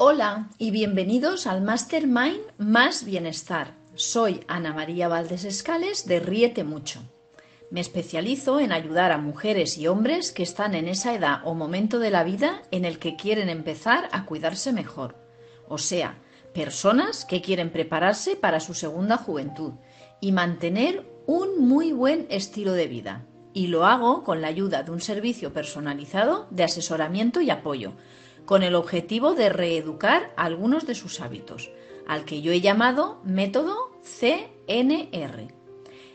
Hola y bienvenidos al Mastermind Más Bienestar. Soy Ana María Valdés Escales de Ríete Mucho. Me especializo en ayudar a mujeres y hombres que están en esa edad o momento de la vida en el que quieren empezar a cuidarse mejor. O sea, personas que quieren prepararse para su segunda juventud y mantener un muy buen estilo de vida. Y lo hago con la ayuda de un servicio personalizado de asesoramiento y apoyo, con el objetivo de reeducar algunos de sus hábitos, al que yo he llamado método CNR.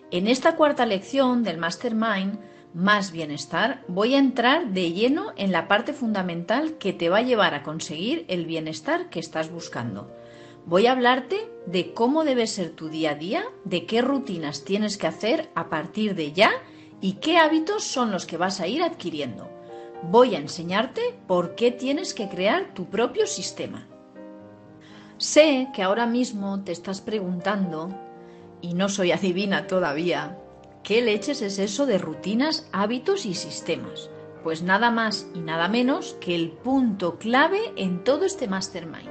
En esta cuarta lección del Mastermind, más bienestar, voy a entrar de lleno en la parte fundamental que te va a llevar a conseguir el bienestar que estás buscando. Voy a hablarte de cómo debe ser tu día a día, de qué rutinas tienes que hacer a partir de ya y qué hábitos son los que vas a ir adquiriendo. Voy a enseñarte por qué tienes que crear tu propio sistema. Sé que ahora mismo te estás preguntando, y no soy adivina todavía, ¿qué leches es eso de rutinas, hábitos y sistemas? Pues nada más y nada menos que el punto clave en todo este mastermind.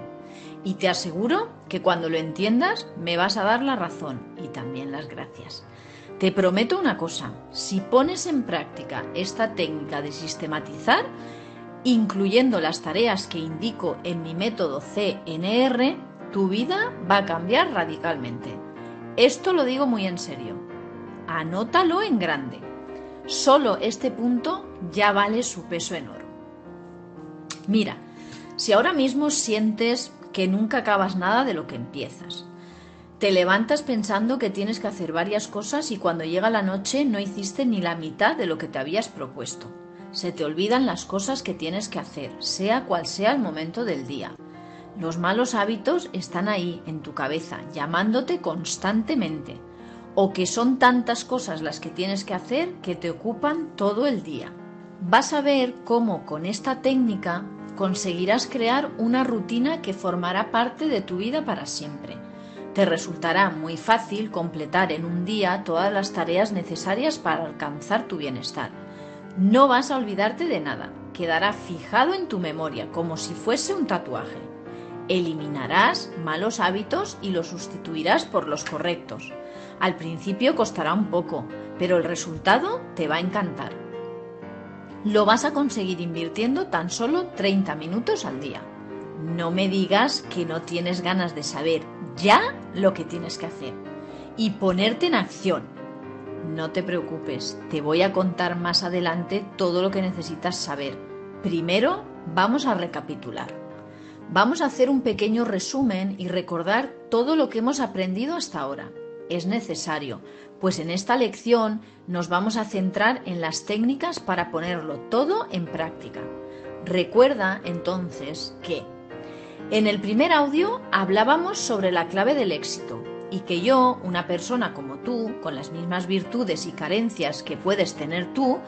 Y te aseguro que cuando lo entiendas me vas a dar la razón y también las gracias. Te prometo una cosa, si pones en práctica esta técnica de sistematizar, incluyendo las tareas que indico en mi método CNR, tu vida va a cambiar radicalmente. Esto lo digo muy en serio. Anótalo en grande. Solo este punto ya vale su peso en oro. Mira, si ahora mismo sientes que nunca acabas nada de lo que empiezas, te levantas pensando que tienes que hacer varias cosas y cuando llega la noche no hiciste ni la mitad de lo que te habías propuesto. Se te olvidan las cosas que tienes que hacer, sea cual sea el momento del día. Los malos hábitos están ahí, en tu cabeza, llamándote constantemente. O que son tantas cosas las que tienes que hacer que te ocupan todo el día. Vas a ver cómo con esta técnica conseguirás crear una rutina que formará parte de tu vida para siempre te resultará muy fácil completar en un día todas las tareas necesarias para alcanzar tu bienestar. No vas a olvidarte de nada, quedará fijado en tu memoria como si fuese un tatuaje. Eliminarás malos hábitos y los sustituirás por los correctos. Al principio costará un poco, pero el resultado te va a encantar. Lo vas a conseguir invirtiendo tan solo 30 minutos al día. No me digas que no tienes ganas de saber ya lo que tienes que hacer y ponerte en acción. No te preocupes, te voy a contar más adelante todo lo que necesitas saber. Primero vamos a recapitular. Vamos a hacer un pequeño resumen y recordar todo lo que hemos aprendido hasta ahora. Es necesario, pues en esta lección nos vamos a centrar en las técnicas para ponerlo todo en práctica. Recuerda entonces que en el primer audio hablábamos sobre la clave del éxito y que yo, una persona como tú, con las mismas virtudes y carencias que puedes tener tú,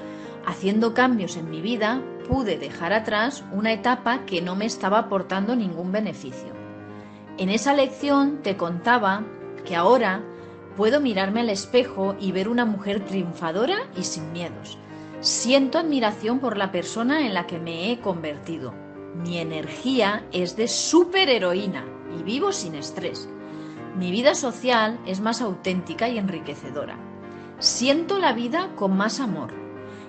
haciendo cambios en mi vida, pude dejar atrás una etapa que no me estaba aportando ningún beneficio. En esa lección te contaba que ahora puedo mirarme al espejo y ver una mujer triunfadora y sin miedos. Siento admiración por la persona en la que me he convertido mi energía es de superheroína y vivo sin estrés. Mi vida social es más auténtica y enriquecedora. Siento la vida con más amor.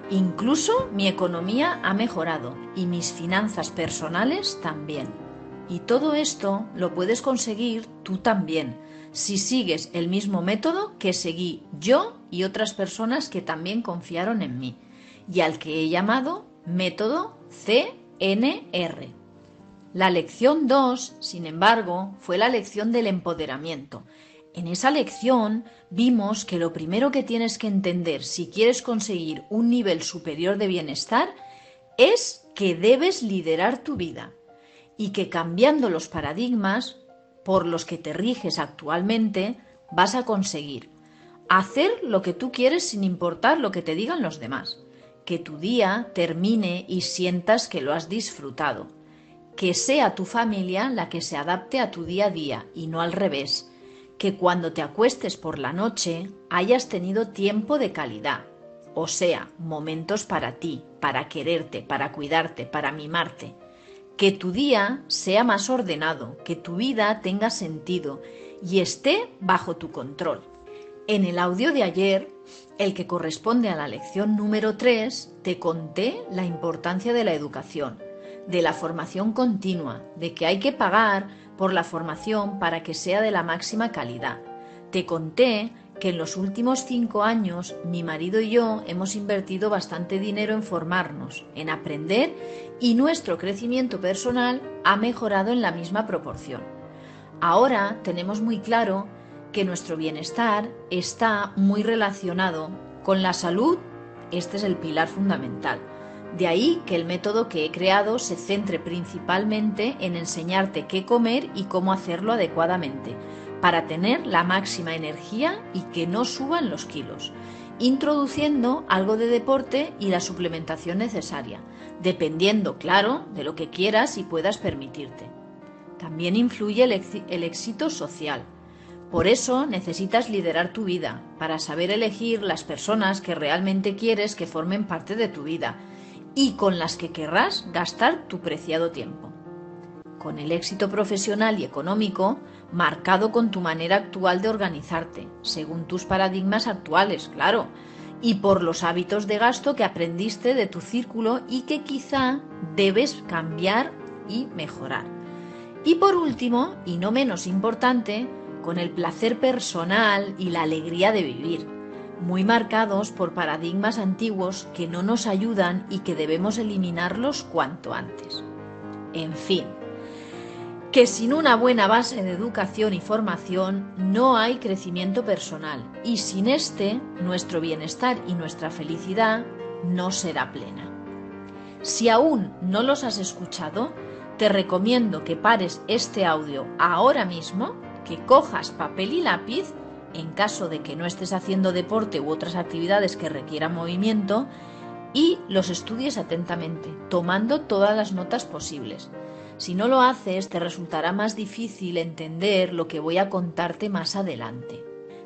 Incluso mi economía ha mejorado y mis finanzas personales también. Y todo esto lo puedes conseguir tú también, si sigues el mismo método que seguí yo y otras personas que también confiaron en mí, y al que he llamado método C NR. La lección 2, sin embargo, fue la lección del empoderamiento. En esa lección vimos que lo primero que tienes que entender si quieres conseguir un nivel superior de bienestar es que debes liderar tu vida y que cambiando los paradigmas por los que te riges actualmente vas a conseguir hacer lo que tú quieres sin importar lo que te digan los demás que tu día termine y sientas que lo has disfrutado. Que sea tu familia la que se adapte a tu día a día y no al revés. Que cuando te acuestes por la noche hayas tenido tiempo de calidad. O sea, momentos para ti, para quererte, para cuidarte, para mimarte. que tu día sea más ordenado, que tu vida tenga sentido y esté bajo tu control. En el audio de ayer, el que corresponde a la lección número 3, te conté la importancia de la educación, de la formación continua, de que hay que pagar por la formación para que sea de la máxima calidad. Te conté que en los últimos cinco años mi marido y yo hemos invertido bastante dinero en formarnos, en aprender y nuestro crecimiento personal ha mejorado en la misma proporción. Ahora tenemos muy claro que nuestro bienestar está muy relacionado con la salud, este es el pilar fundamental. De ahí que el método que he creado se centre principalmente en enseñarte qué comer y cómo hacerlo adecuadamente para tener la máxima energía y que no suban los kilos, introduciendo algo de deporte y la suplementación necesaria, dependiendo, claro, de lo que quieras y puedas permitirte. También influye el, éxito social. Por eso necesitas liderar tu vida, para saber elegir las personas que realmente quieres que formen parte de tu vida y con las que querrás gastar tu preciado tiempo. Con el éxito profesional y económico, marcado con tu manera actual de organizarte, según tus paradigmas actuales, claro, y por los hábitos de gasto que aprendiste de tu círculo y que quizá debes cambiar y mejorar. Y por último, y no menos importante, con el placer personal y la alegría de vivir, muy marcados por paradigmas antiguos que no nos ayudan y que debemos eliminarlos cuanto antes. En fin, que sin una buena base de educación y formación no hay crecimiento personal y sin este nuestro bienestar y nuestra felicidad no será plena. Si aún no los has escuchado, te recomiendo que pares este audio ahora mismo, que cojas papel y lápiz, en caso de que no estés haciendo deporte u otras actividades que requieran movimiento, y los estudies atentamente, tomando todas las notas posibles si no lo haces, te resultará más difícil entender lo que voy a contarte más adelante.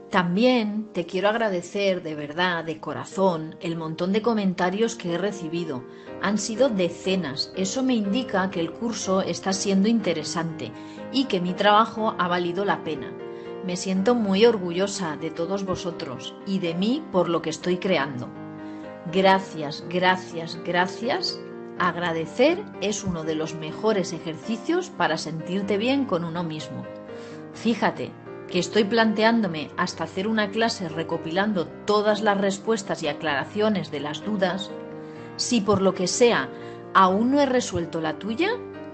También te quiero agradecer de verdad, de corazón, el montón de comentarios que he recibido. Han sido decenas. Eso me indica que el curso está siendo interesante y que mi trabajo ha valido la pena. Me siento muy orgullosa de todos vosotros y de mí por lo que estoy creando. Gracias, gracias, gracias Agradecer es uno de los mejores ejercicios para sentirte bien con uno mismo. Fíjate que estoy planteándome hasta hacer una clase recopilando todas las respuestas y aclaraciones de las dudas. Si por lo que sea aún no he resuelto la tuya,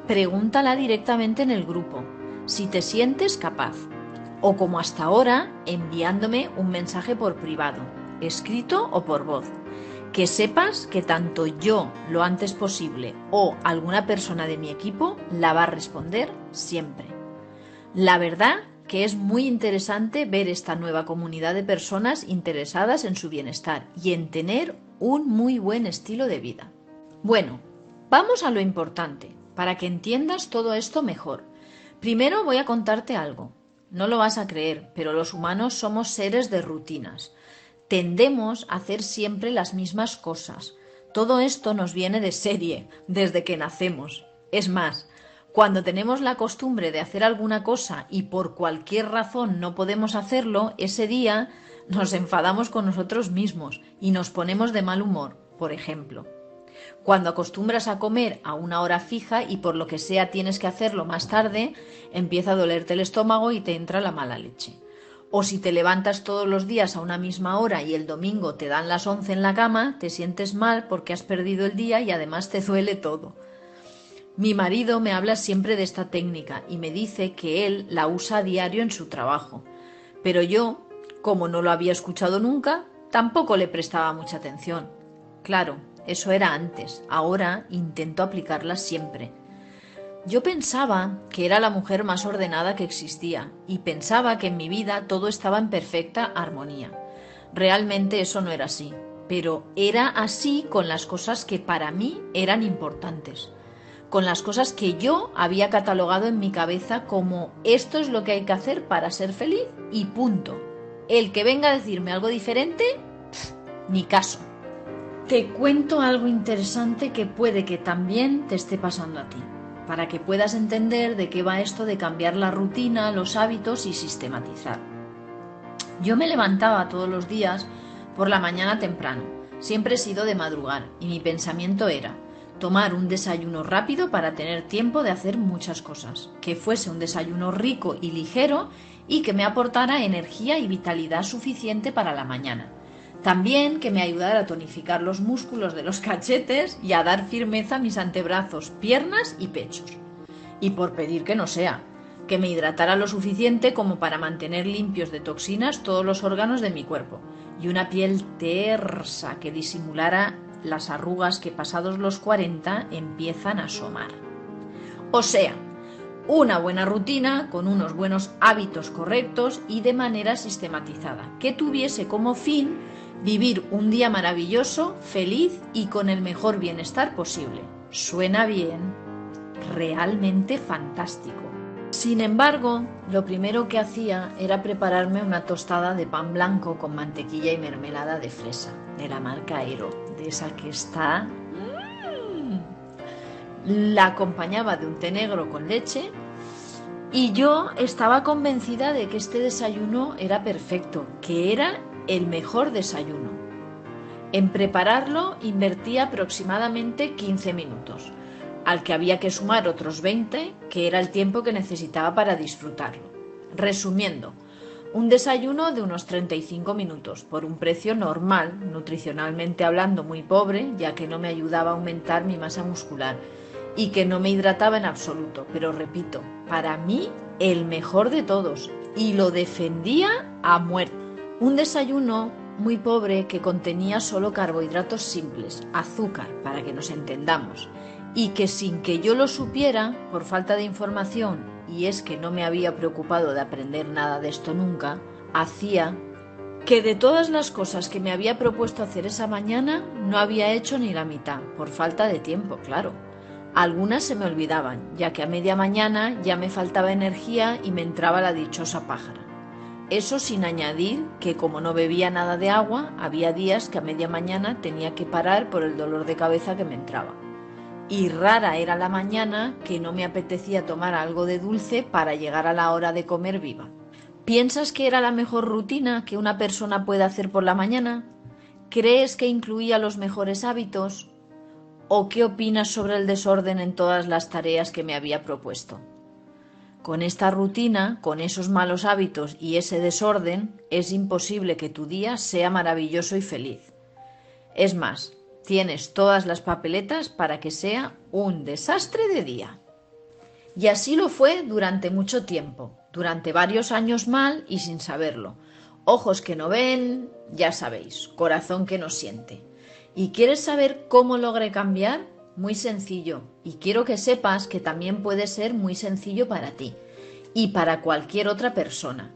pregúntala directamente en el grupo, si te sientes capaz, o como hasta ahora, enviándome un mensaje por privado, escrito o por voz que sepas que tanto yo lo antes posible o alguna persona de mi equipo la va a responder siempre. La verdad que es muy interesante ver esta nueva comunidad de personas interesadas en su bienestar y en tener un muy buen estilo de vida. Bueno, vamos a lo importante, para que entiendas todo esto mejor. Primero voy a contarte algo. No lo vas a creer, pero los humanos somos seres de rutinas tendemos a hacer siempre las mismas cosas. Todo esto nos viene de serie, desde que nacemos. Es más, cuando tenemos la costumbre de hacer alguna cosa y por cualquier razón no podemos hacerlo, ese día nos enfadamos con nosotros mismos y nos ponemos de mal humor, por ejemplo. Cuando acostumbras a comer a una hora fija y por lo que sea tienes que hacerlo más tarde, empieza a dolerte el estómago y te entra la mala leche. O si te levantas todos los días a una misma hora y el domingo te dan las once en la cama, te sientes mal porque has perdido el día y además te duele todo. Mi marido me habla siempre de esta técnica y me dice que él la usa a diario en su trabajo. Pero yo, como no lo había escuchado nunca, tampoco le prestaba mucha atención. Claro, eso era antes, ahora intento aplicarla siempre. Yo pensaba que era la mujer más ordenada que existía y pensaba que en mi vida todo estaba en perfecta armonía. Realmente eso no era así, pero era así con las cosas que para mí eran importantes, con las cosas que yo había catalogado en mi cabeza como esto es lo que hay que hacer para ser feliz y punto. El que venga a decirme algo diferente, ni caso. Te cuento algo interesante que puede que también te esté pasando a ti. para que puedas entender de qué va esto de cambiar la rutina, los hábitos y sistematizar. Yo me levantaba todos los días por la mañana temprano, siempre he sido de madrugar y mi pensamiento era tomar un desayuno rápido para tener tiempo de hacer muchas cosas, que fuese un desayuno rico y ligero y que me aportara energía y vitalidad suficiente para la mañana. También que me ayudara a tonificar los músculos de los cachetes y a dar firmeza a mis antebrazos, piernas y pechos. Y por pedir que no sea, que me hidratara lo suficiente como para mantener limpios de toxinas todos los órganos de mi cuerpo y una piel tersa que disimulara las arrugas que pasados los 40 empiezan a asomar. O sea, una buena rutina con unos buenos hábitos correctos y de manera sistematizada, que tuviese como fin vivir un día maravilloso, feliz y con el mejor bienestar posible. Suena bien, realmente fantástico. Sin embargo, lo primero que hacía era prepararme una tostada de pan blanco con mantequilla y mermelada de fresa, de la marca Aero, de esa que está... Mm. La acompañaba de un té negro con leche y yo estaba convencida de que este desayuno era perfecto, que era el mejor desayuno. En prepararlo invertía aproximadamente 15 minutos al que había que sumar otros 20, que era el tiempo que necesitaba para disfrutarlo. Resumiendo, un desayuno de unos 35 minutos por un precio normal, nutricionalmente hablando muy pobre, ya que no me ayudaba a aumentar mi masa muscular y que no me hidrataba en absoluto, pero repito, para mí el mejor de todos y lo defendía a muerte. Un desayuno muy pobre que contenía solo carbohidratos simples, azúcar, para que nos entendamos, y que sin que yo lo supiera, por falta de información, y es que no me había preocupado de aprender nada de esto nunca, hacía que de todas las cosas que me había propuesto hacer esa mañana no había hecho ni la mitad, por falta de tiempo, claro. Algunas se me olvidaban, ya que a media mañana ya me faltaba energía y me entraba la dichosa pájara. Eso sin añadir que como no bebía nada de agua, había días que a media mañana tenía que parar por el dolor de cabeza que me entraba y rara era la mañana que no me apetecía tomar algo de dulce para llegar a la hora de comer viva. ¿Piensas que era la mejor rutina que una persona puede hacer por la mañana? ¿Crees que incluía los mejores hábitos? ¿O qué opinas sobre el desorden en todas las tareas que me había propuesto? Con esta rutina, con esos malos hábitos y ese desorden, es imposible que tu día sea maravilloso y feliz. Es más, Tienes todas las papeletas para que sea un desastre de día. Y así lo fue durante mucho tiempo, durante varios años mal y sin saberlo. Ojos que no ven, ya sabéis, corazón que no siente. ¿Y quieres saber cómo logré cambiar? Muy sencillo. Y quiero que sepas que también puede ser muy sencillo para ti y para cualquier otra persona.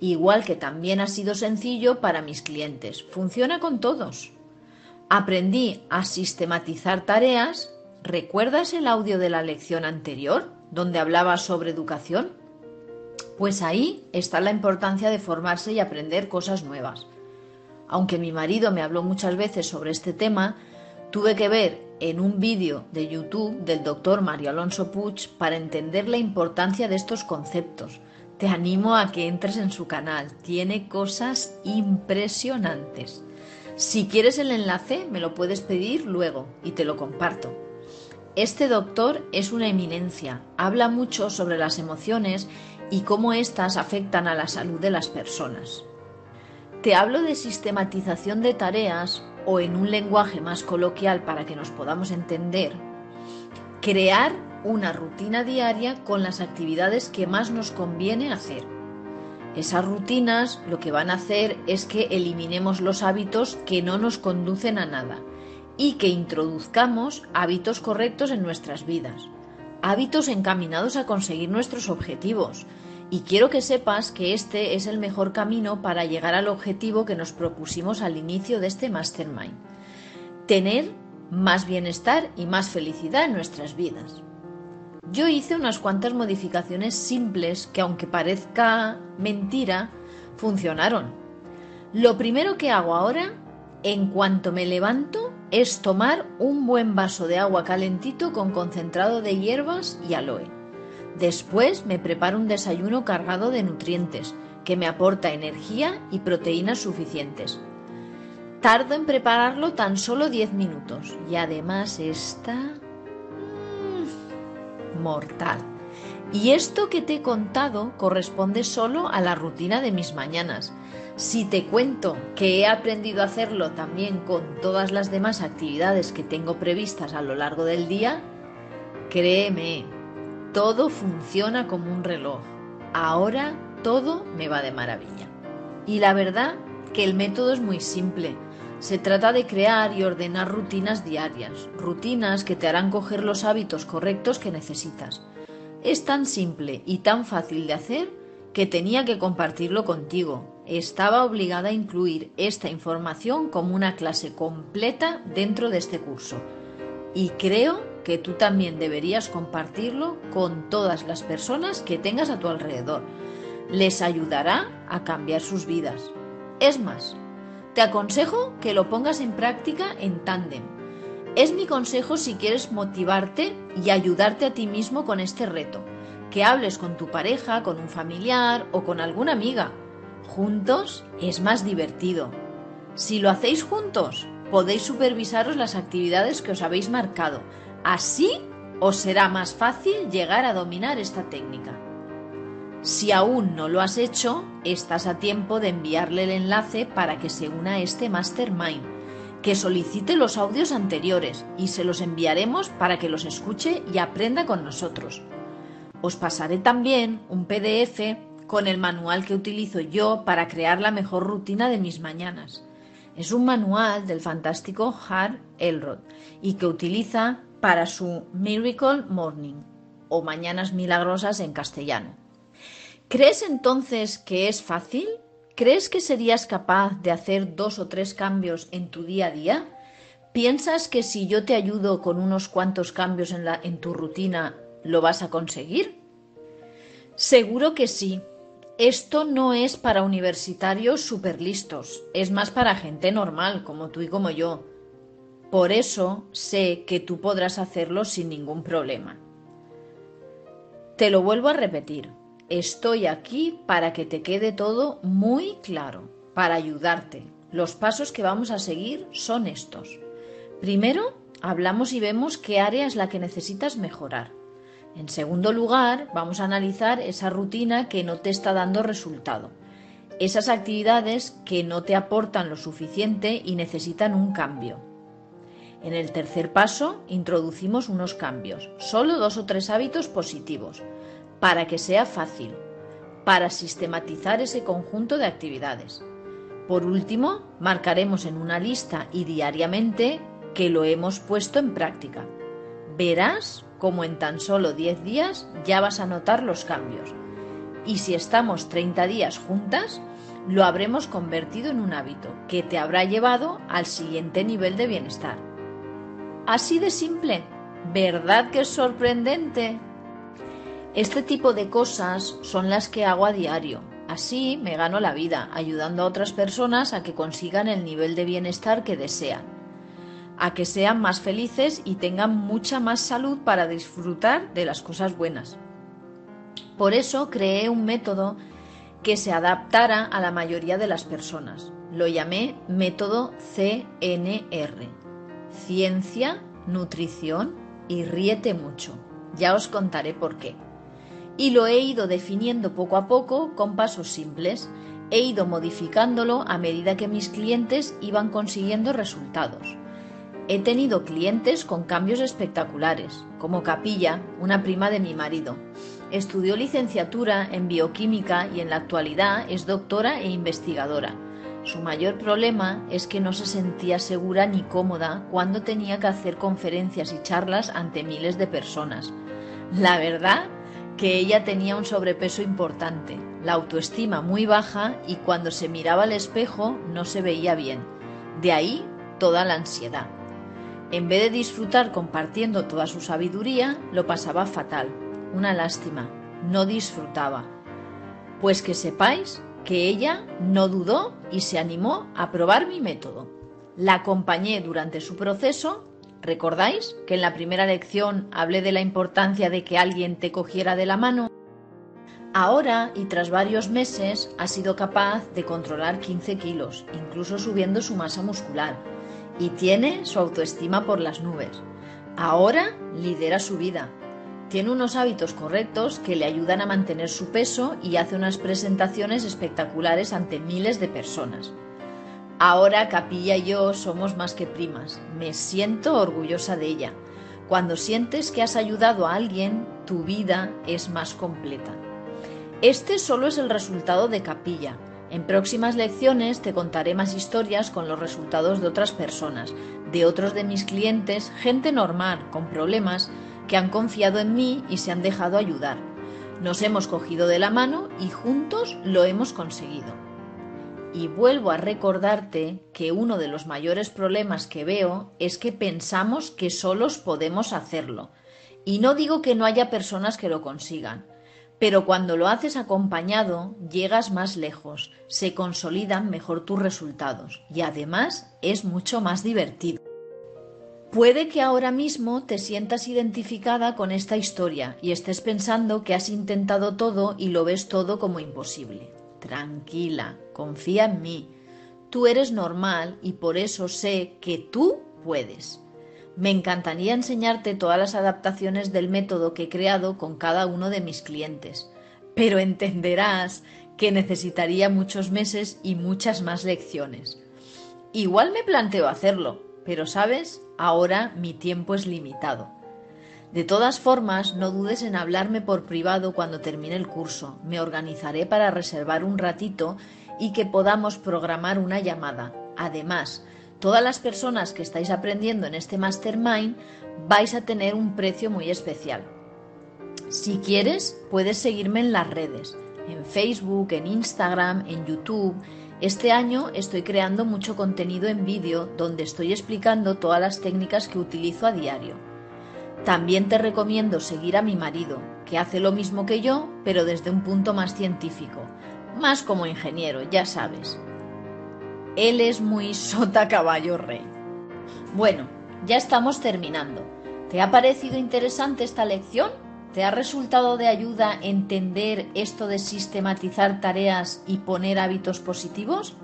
Igual que también ha sido sencillo para mis clientes. Funciona con todos. Aprendí a sistematizar tareas. ¿Recuerdas el audio de la lección anterior donde hablaba sobre educación? Pues ahí está la importancia de formarse y aprender cosas nuevas. Aunque mi marido me habló muchas veces sobre este tema, tuve que ver en un vídeo de YouTube del doctor Mario Alonso Puig para entender la importancia de estos conceptos. Te animo a que entres en su canal, tiene cosas impresionantes. Si quieres el enlace, me lo puedes pedir luego y te lo comparto. Este doctor es una eminencia, habla mucho sobre las emociones y cómo éstas afectan a la salud de las personas. Te hablo de sistematización de tareas o en un lenguaje más coloquial para que nos podamos entender, crear una rutina diaria con las actividades que más nos conviene hacer esas rutinas lo que van a hacer es que eliminemos los hábitos que no nos conducen a nada y que introduzcamos hábitos correctos en nuestras vidas, hábitos encaminados a conseguir nuestros objetivos. Y quiero que sepas que este es el mejor camino para llegar al objetivo que nos propusimos al inicio de este mastermind. Tener más bienestar y más felicidad en nuestras vidas. Yo hice unas cuantas modificaciones simples que aunque parezca mentira, funcionaron. Lo primero que hago ahora, en cuanto me levanto, es tomar un buen vaso de agua calentito con concentrado de hierbas y aloe. Después me preparo un desayuno cargado de nutrientes que me aporta energía y proteínas suficientes. Tardo en prepararlo tan solo 10 minutos y además está mortal. Y esto que te he contado corresponde solo a la rutina de mis mañanas. Si te cuento que he aprendido a hacerlo también con todas las demás actividades que tengo previstas a lo largo del día, créeme, todo funciona como un reloj. Ahora todo me va de maravilla. Y la verdad que el método es muy simple. Se trata de crear y ordenar rutinas diarias, rutinas que te harán coger los hábitos correctos que necesitas. Es tan simple y tan fácil de hacer que tenía que compartirlo contigo. Estaba obligada a incluir esta información como una clase completa dentro de este curso. Y creo que tú también deberías compartirlo con todas las personas que tengas a tu alrededor. Les ayudará a cambiar sus vidas. Es más, te aconsejo que lo pongas en práctica en tándem. Es mi consejo si quieres motivarte y ayudarte a ti mismo con este reto. Que hables con tu pareja, con un familiar o con alguna amiga. Juntos es más divertido. Si lo hacéis juntos, podéis supervisaros las actividades que os habéis marcado. Así os será más fácil llegar a dominar esta técnica. Si aún no lo has hecho, estás a tiempo de enviarle el enlace para que se una a este Mastermind, que solicite los audios anteriores y se los enviaremos para que los escuche y aprenda con nosotros. Os pasaré también un PDF con el manual que utilizo yo para crear la mejor rutina de mis mañanas. Es un manual del fantástico Har Elrod y que utiliza para su Miracle Morning o Mañanas Milagrosas en castellano. ¿Crees entonces que es fácil? ¿Crees que serías capaz de hacer dos o tres cambios en tu día a día? ¿Piensas que si yo te ayudo con unos cuantos cambios en, tu rutina, lo vas a conseguir? Seguro que sí. Esto no es para universitarios superlistos, es más para gente normal, como tú y como yo. Por eso sé que tú podrás hacerlo sin ningún problema. Te lo vuelvo a repetir. Estoy aquí para que te quede todo muy claro, para ayudarte. Los pasos que vamos a seguir son estos. Primero, hablamos y vemos qué área es la que necesitas mejorar. En segundo lugar, vamos a analizar esa rutina que no te está dando resultado. Esas actividades que no te aportan lo suficiente y necesitan un cambio. En el tercer paso, introducimos unos cambios, solo dos o tres hábitos positivos para que sea fácil, para sistematizar ese conjunto de actividades. Por último, marcaremos en una lista y diariamente que lo hemos puesto en práctica. Verás cómo en tan solo 10 días ya vas a notar los cambios. Y si estamos 30 días juntas, lo habremos convertido en un hábito que te habrá llevado al siguiente nivel de bienestar. Así de simple, ¿verdad que es sorprendente? Este tipo de cosas son las que hago a diario. Así me gano la vida, ayudando a otras personas a que consigan el nivel de bienestar que desean, a que sean más felices y tengan mucha más salud para disfrutar de las cosas buenas. Por eso creé un método que se adaptara a la mayoría de las personas. Lo llamé método CNR. Ciencia, nutrición y ríete mucho. Ya os contaré por qué y lo he ido definiendo poco a poco con pasos simples. He ido modificándolo a medida que mis clientes iban consiguiendo resultados. He tenido clientes con cambios espectaculares, como Capilla, una prima de mi marido. Estudió licenciatura en bioquímica y en la actualidad es doctora e investigadora. Su mayor problema es que no se sentía segura ni cómoda cuando tenía que hacer conferencias y charlas ante miles de personas. La verdad que ella tenía un sobrepeso importante, la autoestima muy baja y cuando se miraba al espejo no se veía bien. De ahí toda la ansiedad. En vez de disfrutar compartiendo toda su sabiduría, lo pasaba fatal. Una lástima. No disfrutaba. Pues que sepáis que ella no dudó y se animó a probar mi método. La acompañé durante su proceso. ¿Recordáis que en la primera lección hablé de la importancia de que alguien te cogiera de la mano? Ahora, y tras varios meses, ha sido capaz de controlar 15 kilos, incluso subiendo su masa muscular, y tiene su autoestima por las nubes. Ahora lidera su vida. Tiene unos hábitos correctos que le ayudan a mantener su peso y hace unas presentaciones espectaculares ante miles de personas. Ahora Capilla y yo somos más que primas. Me siento orgullosa de ella. Cuando sientes que has ayudado a alguien, tu vida es más completa. Este solo es el resultado de capilla. En próximas lecciones te contaré más historias con los resultados de otras personas, de otros de mis clientes, gente normal, con problemas, que han confiado en mí y se han dejado ayudar. Nos hemos cogido de la mano y juntos lo hemos conseguido. Y vuelvo a recordarte que uno de los mayores problemas que veo es que pensamos que solos podemos hacerlo. Y no digo que no haya personas que lo consigan, pero cuando lo haces acompañado, llegas más lejos, se consolidan mejor tus resultados y además es mucho más divertido. Puede que ahora mismo te sientas identificada con esta historia y estés pensando que has intentado todo y lo ves todo como imposible. Tranquila, confía en mí. Tú eres normal y por eso sé que tú puedes. Me encantaría enseñarte todas las adaptaciones del método que he creado con cada uno de mis clientes, pero entenderás que necesitaría muchos meses y muchas más lecciones. Igual me planteo hacerlo, pero sabes, ahora mi tiempo es limitado. De todas formas, no dudes en hablarme por privado cuando termine el curso. Me organizaré para reservar un ratito y que podamos programar una llamada. Además, todas las personas que estáis aprendiendo en este mastermind vais a tener un precio muy especial. Si quieres, puedes seguirme en las redes, en Facebook, en Instagram, en YouTube. Este año estoy creando mucho contenido en vídeo donde estoy explicando todas las técnicas que utilizo a diario. También te recomiendo seguir a mi marido, que hace lo mismo que yo, pero desde un punto más científico, más como ingeniero, ya sabes. Él es muy sota caballo rey. Bueno, ya estamos terminando. ¿Te ha parecido interesante esta lección? ¿Te ha resultado de ayuda entender esto de sistematizar tareas y poner hábitos positivos?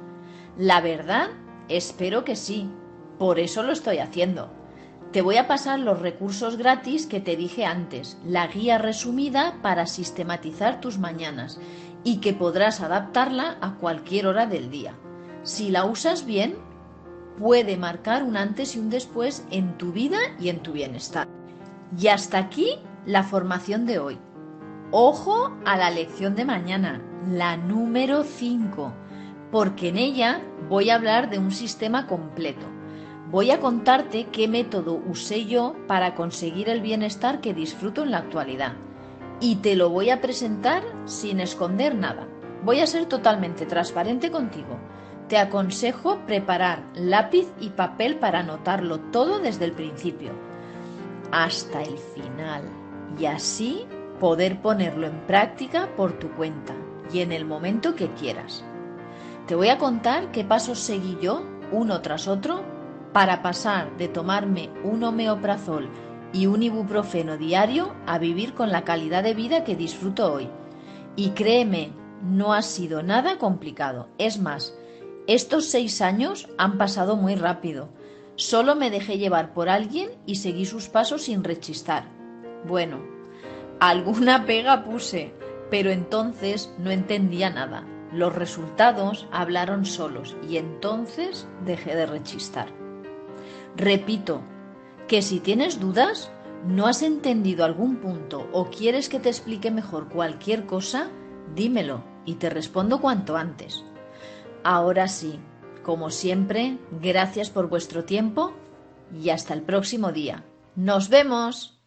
La verdad, espero que sí. Por eso lo estoy haciendo. Te voy a pasar los recursos gratis que te dije antes, la guía resumida para sistematizar tus mañanas y que podrás adaptarla a cualquier hora del día si la usas bien, puede marcar un antes y un después en tu vida y en tu bienestar. Y hasta aquí la formación de hoy. Ojo a la lección de mañana, la número 5, porque en ella voy a hablar de un sistema completo. Voy a contarte qué método usé yo para conseguir el bienestar que disfruto en la actualidad. Y te lo voy a presentar sin esconder nada. Voy a ser totalmente transparente contigo te aconsejo preparar lápiz y papel para anotarlo todo desde el principio hasta el final y así poder ponerlo en práctica por tu cuenta y en el momento que quieras. Te voy a contar qué pasos seguí yo, uno tras otro, para pasar de tomarme un homeoprazol y un ibuprofeno diario a vivir con la calidad de vida que disfruto hoy. Y créeme, no ha sido nada complicado. Es más, estos seis años han pasado muy rápido. Solo me dejé llevar por alguien y seguí sus pasos sin rechistar. Bueno, alguna pega puse, pero entonces no entendía nada. Los resultados hablaron solos y entonces dejé de rechistar. Repito, que si tienes dudas, no has entendido algún punto o quieres que te explique mejor cualquier cosa, dímelo y te respondo cuanto antes. Ahora sí, como siempre, gracias por vuestro tiempo y hasta el próximo día. ¡Nos vemos!